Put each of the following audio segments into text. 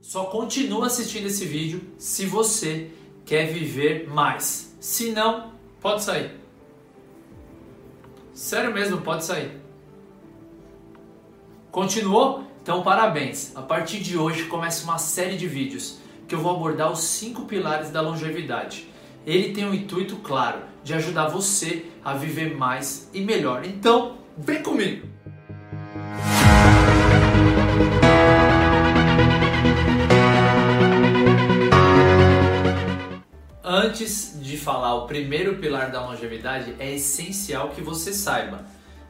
Só continua assistindo esse vídeo se você quer viver mais. Se não, pode sair. Sério mesmo, pode sair. Continuou? Então parabéns! A partir de hoje começa uma série de vídeos que eu vou abordar os cinco pilares da longevidade. Ele tem um intuito claro de ajudar você a viver mais e melhor. Então, vem comigo! Antes de falar o primeiro pilar da longevidade, é essencial que você saiba: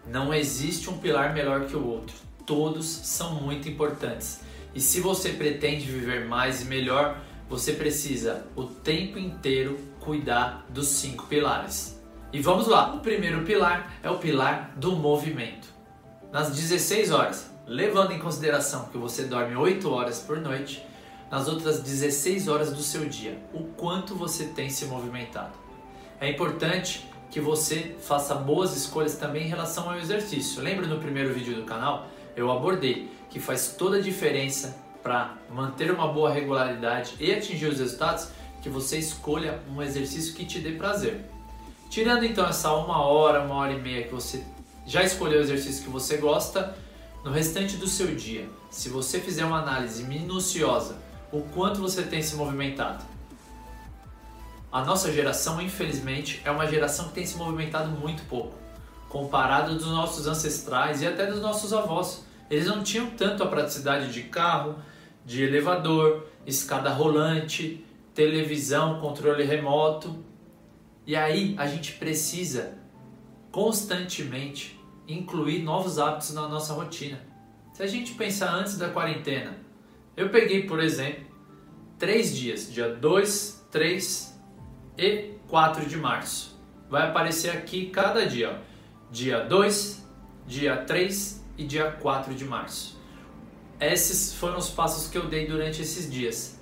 não existe um pilar melhor que o outro. Todos são muito importantes. E se você pretende viver mais e melhor, você precisa o tempo inteiro cuidar dos cinco pilares. E vamos lá! O primeiro pilar é o pilar do movimento. Nas 16 horas, levando em consideração que você dorme 8 horas por noite, nas outras 16 horas do seu dia, o quanto você tem se movimentado. É importante que você faça boas escolhas também em relação ao exercício. Lembra no primeiro vídeo do canal? Eu abordei que faz toda a diferença para manter uma boa regularidade e atingir os resultados que você escolha um exercício que te dê prazer. Tirando então essa uma hora, uma hora e meia que você já escolheu o exercício que você gosta, no restante do seu dia, se você fizer uma análise minuciosa o quanto você tem se movimentado. A nossa geração, infelizmente, é uma geração que tem se movimentado muito pouco, comparado dos nossos ancestrais e até dos nossos avós. Eles não tinham tanto a praticidade de carro, de elevador, escada rolante, televisão, controle remoto. E aí a gente precisa constantemente incluir novos hábitos na nossa rotina. Se a gente pensar antes da quarentena, eu peguei, por exemplo, três dias, dia 2, 3 e 4 de março. Vai aparecer aqui cada dia, ó. dia 2, dia 3 e dia 4 de março. Esses foram os passos que eu dei durante esses dias.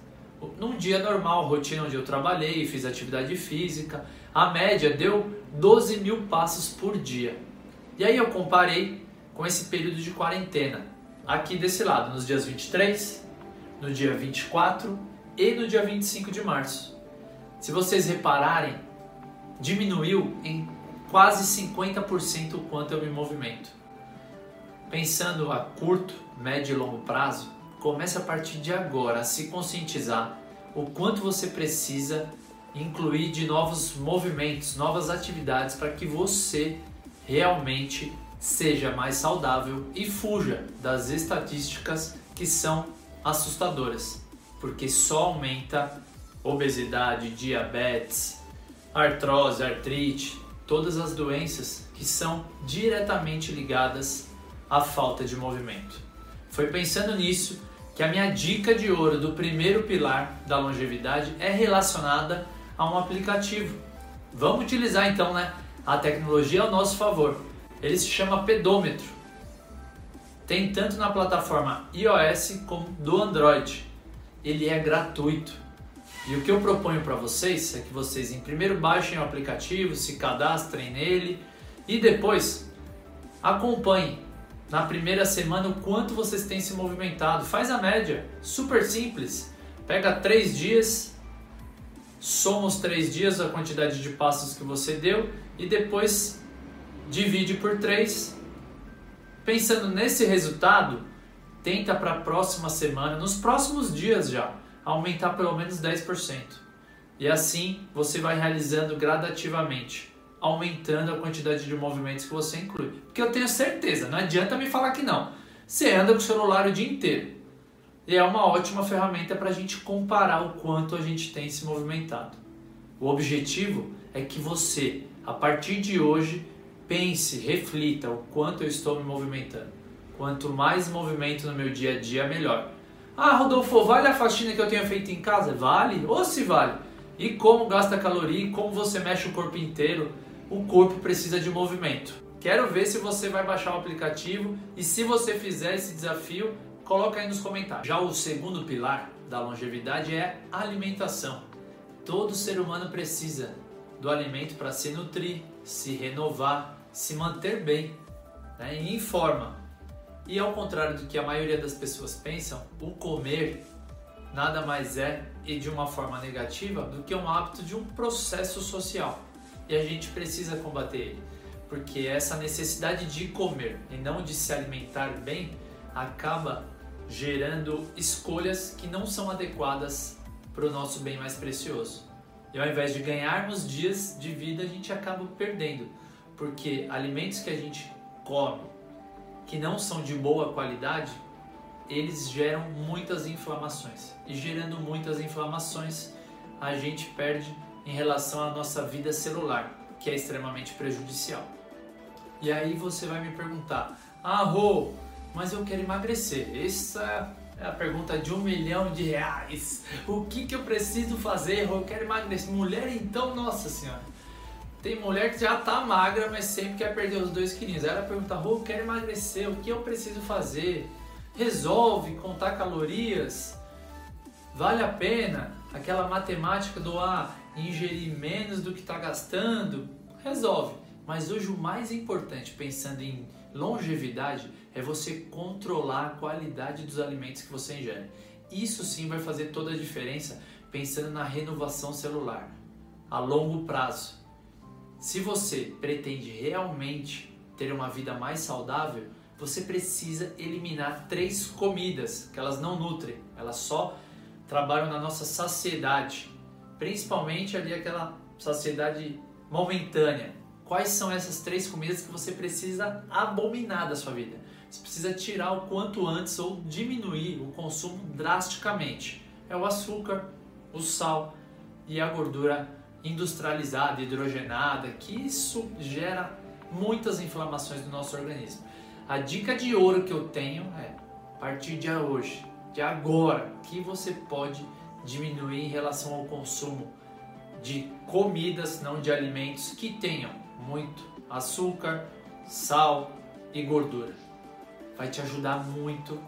Num dia normal, rotina onde eu trabalhei, fiz atividade física, a média deu 12 mil passos por dia. E aí eu comparei com esse período de quarentena. Aqui desse lado, nos dias 23, no dia 24 e no dia 25 de março. Se vocês repararem, diminuiu em quase 50% o quanto eu me movimento. Pensando a curto, médio e longo prazo, comece a partir de agora a se conscientizar o quanto você precisa incluir de novos movimentos, novas atividades para que você realmente seja mais saudável e fuja das estatísticas que são assustadoras, porque só aumenta obesidade, diabetes, artrose, artrite, todas as doenças que são diretamente ligadas à falta de movimento. Foi pensando nisso que a minha dica de ouro do primeiro pilar da longevidade é relacionada a um aplicativo. Vamos utilizar então né, a tecnologia ao nosso favor. Ele se chama Pedômetro tem tanto na plataforma iOS como do Android. Ele é gratuito. E o que eu proponho para vocês é que vocês em primeiro baixem o aplicativo, se cadastrem nele e depois acompanhem na primeira semana o quanto vocês têm se movimentado. Faz a média, super simples. Pega três dias, soma os três dias a quantidade de passos que você deu e depois divide por três Pensando nesse resultado, tenta para a próxima semana, nos próximos dias já, aumentar pelo menos 10%. E assim você vai realizando gradativamente, aumentando a quantidade de movimentos que você inclui. Porque eu tenho certeza, não adianta me falar que não. Você anda com o celular o dia inteiro. E é uma ótima ferramenta para a gente comparar o quanto a gente tem se movimentado. O objetivo é que você, a partir de hoje, Pense, reflita o quanto eu estou me movimentando. Quanto mais movimento no meu dia a dia, melhor. Ah, Rodolfo, vale a faxina que eu tenho feito em casa? Vale? Ou se vale? E como gasta caloria, e como você mexe o corpo inteiro, o corpo precisa de movimento. Quero ver se você vai baixar o aplicativo e se você fizer esse desafio, coloca aí nos comentários. Já o segundo pilar da longevidade é alimentação. Todo ser humano precisa do alimento para se nutrir, se renovar, se manter bem né, em forma. E ao contrário do que a maioria das pessoas pensam, o comer nada mais é e de uma forma negativa do que um hábito de um processo social. E a gente precisa combater ele, porque essa necessidade de comer e não de se alimentar bem acaba gerando escolhas que não são adequadas para o nosso bem mais precioso. E ao invés de ganharmos dias de vida, a gente acaba perdendo, porque alimentos que a gente come que não são de boa qualidade, eles geram muitas inflamações. E gerando muitas inflamações, a gente perde em relação à nossa vida celular, que é extremamente prejudicial. E aí você vai me perguntar: Ah, Rô, mas eu quero emagrecer. Essa é a pergunta de um milhão de reais. O que, que eu preciso fazer? Eu quero emagrecer. Mulher, então, nossa senhora. Tem mulher que já tá magra, mas sempre quer perder os dois quilinhos. Aí ela pergunta, Rô, quero emagrecer, o que eu preciso fazer? Resolve contar calorias? Vale a pena? Aquela matemática do ah, ingerir menos do que está gastando? Resolve. Mas hoje o mais importante, pensando em longevidade, é você controlar a qualidade dos alimentos que você ingere. Isso sim vai fazer toda a diferença pensando na renovação celular a longo prazo. Se você pretende realmente ter uma vida mais saudável, você precisa eliminar três comidas que elas não nutrem, elas só trabalham na nossa saciedade, principalmente ali aquela saciedade momentânea. Quais são essas três comidas que você precisa abominar da sua vida? Você precisa tirar o quanto antes ou diminuir o consumo drasticamente. É o açúcar, o sal e a gordura industrializada, hidrogenada, que isso gera muitas inflamações no nosso organismo. A dica de ouro que eu tenho é, a partir de hoje, de agora, que você pode diminuir em relação ao consumo de comidas, não de alimentos, que tenham muito açúcar, sal e gordura. Vai te ajudar muito,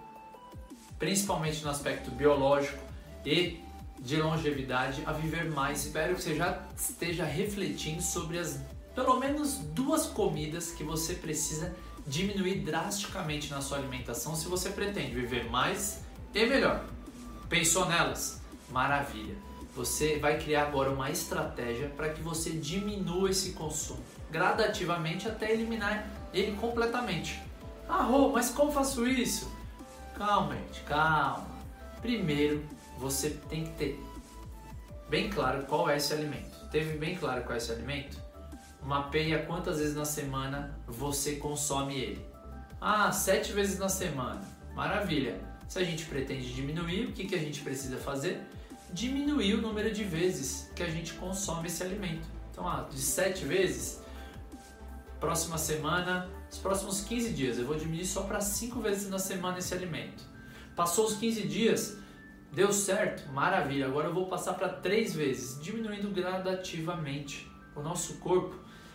principalmente no aspecto biológico e de longevidade a viver mais. Espero que você já esteja refletindo sobre as pelo menos duas comidas que você precisa diminuir drasticamente na sua alimentação se você pretende viver mais e melhor. Pensou nelas? Maravilha! Você vai criar agora uma estratégia para que você diminua esse consumo gradativamente até eliminar ele completamente. Ah, Rô, mas como faço isso? Calma, gente, calma. Primeiro, você tem que ter bem claro qual é esse alimento. Teve bem claro qual é esse alimento? Mapeia quantas vezes na semana você consome ele. Ah, sete vezes na semana. Maravilha. Se a gente pretende diminuir, o que, que a gente precisa fazer? Diminuir o número de vezes que a gente consome esse alimento. Então, ah, de sete vezes, próxima semana, os próximos 15 dias, eu vou diminuir só para cinco vezes na semana esse alimento. Passou os 15 dias, Deu certo? Maravilha. Agora eu vou passar para três vezes, diminuindo gradativamente. O nosso corpo,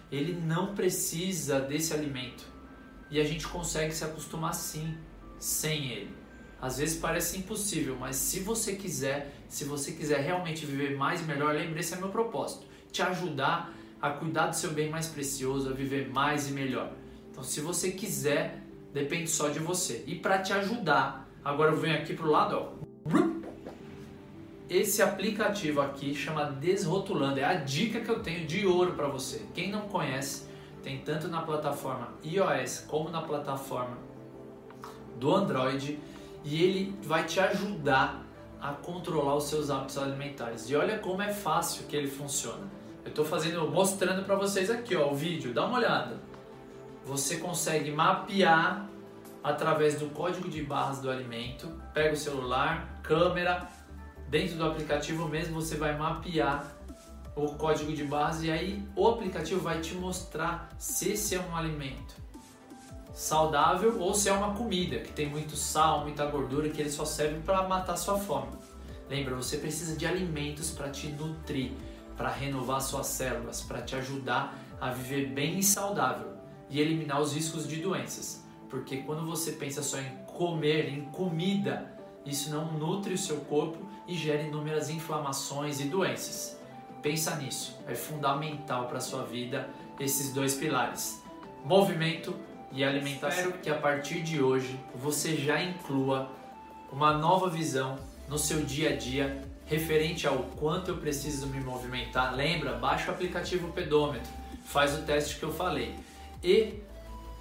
ele não precisa desse alimento. E a gente consegue se acostumar sim, sem ele. Às vezes parece impossível, mas se você quiser, se você quiser realmente viver mais e melhor, lembre esse é meu propósito, te ajudar a cuidar do seu bem mais precioso, a viver mais e melhor. Então, se você quiser, depende só de você. E para te ajudar, agora eu venho aqui pro lado, ó esse aplicativo aqui chama Desrotulando. É a dica que eu tenho de ouro para você. Quem não conhece, tem tanto na plataforma iOS como na plataforma do Android e ele vai te ajudar a controlar os seus hábitos alimentares. E olha como é fácil que ele funciona. Eu estou fazendo, mostrando para vocês aqui, ó, o vídeo. Dá uma olhada. Você consegue mapear através do código de barras do alimento. Pega o celular, câmera, dentro do aplicativo mesmo você vai mapear o código de base e aí o aplicativo vai te mostrar se esse é um alimento saudável ou se é uma comida que tem muito sal, muita gordura que ele só serve para matar sua fome. Lembra, você precisa de alimentos para te nutrir, para renovar suas células, para te ajudar a viver bem e saudável e eliminar os riscos de doenças. Porque quando você pensa só em comer, em comida, isso não nutre o seu corpo e gera inúmeras inflamações e doenças. Pensa nisso, é fundamental para a sua vida esses dois pilares: movimento e alimentação. Espero que a partir de hoje você já inclua uma nova visão no seu dia a dia referente ao quanto eu preciso me movimentar. Lembra, baixa o aplicativo Pedômetro, faz o teste que eu falei. E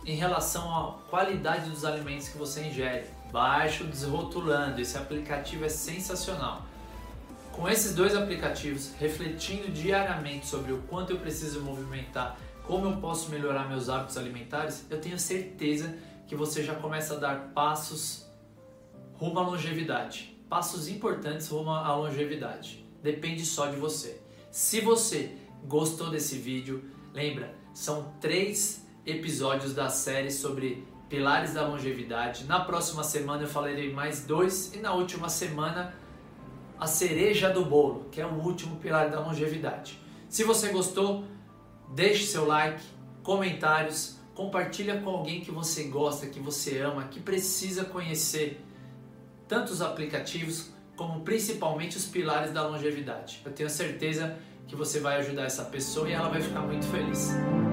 em relação à qualidade dos alimentos que você ingere, baixa o Desrotulando, esse aplicativo é sensacional. Com esses dois aplicativos, refletindo diariamente sobre o quanto eu preciso movimentar, como eu posso melhorar meus hábitos alimentares, eu tenho certeza que você já começa a dar passos rumo à longevidade. Passos importantes rumo à longevidade. Depende só de você. Se você gostou desse vídeo, lembra, são três episódios da série sobre pilares da longevidade. Na próxima semana eu falarei mais dois e na última semana a cereja do bolo, que é o último pilar da longevidade. Se você gostou, deixe seu like, comentários, compartilha com alguém que você gosta, que você ama, que precisa conhecer tanto os aplicativos como principalmente os pilares da longevidade. Eu tenho certeza que você vai ajudar essa pessoa e ela vai ficar muito feliz.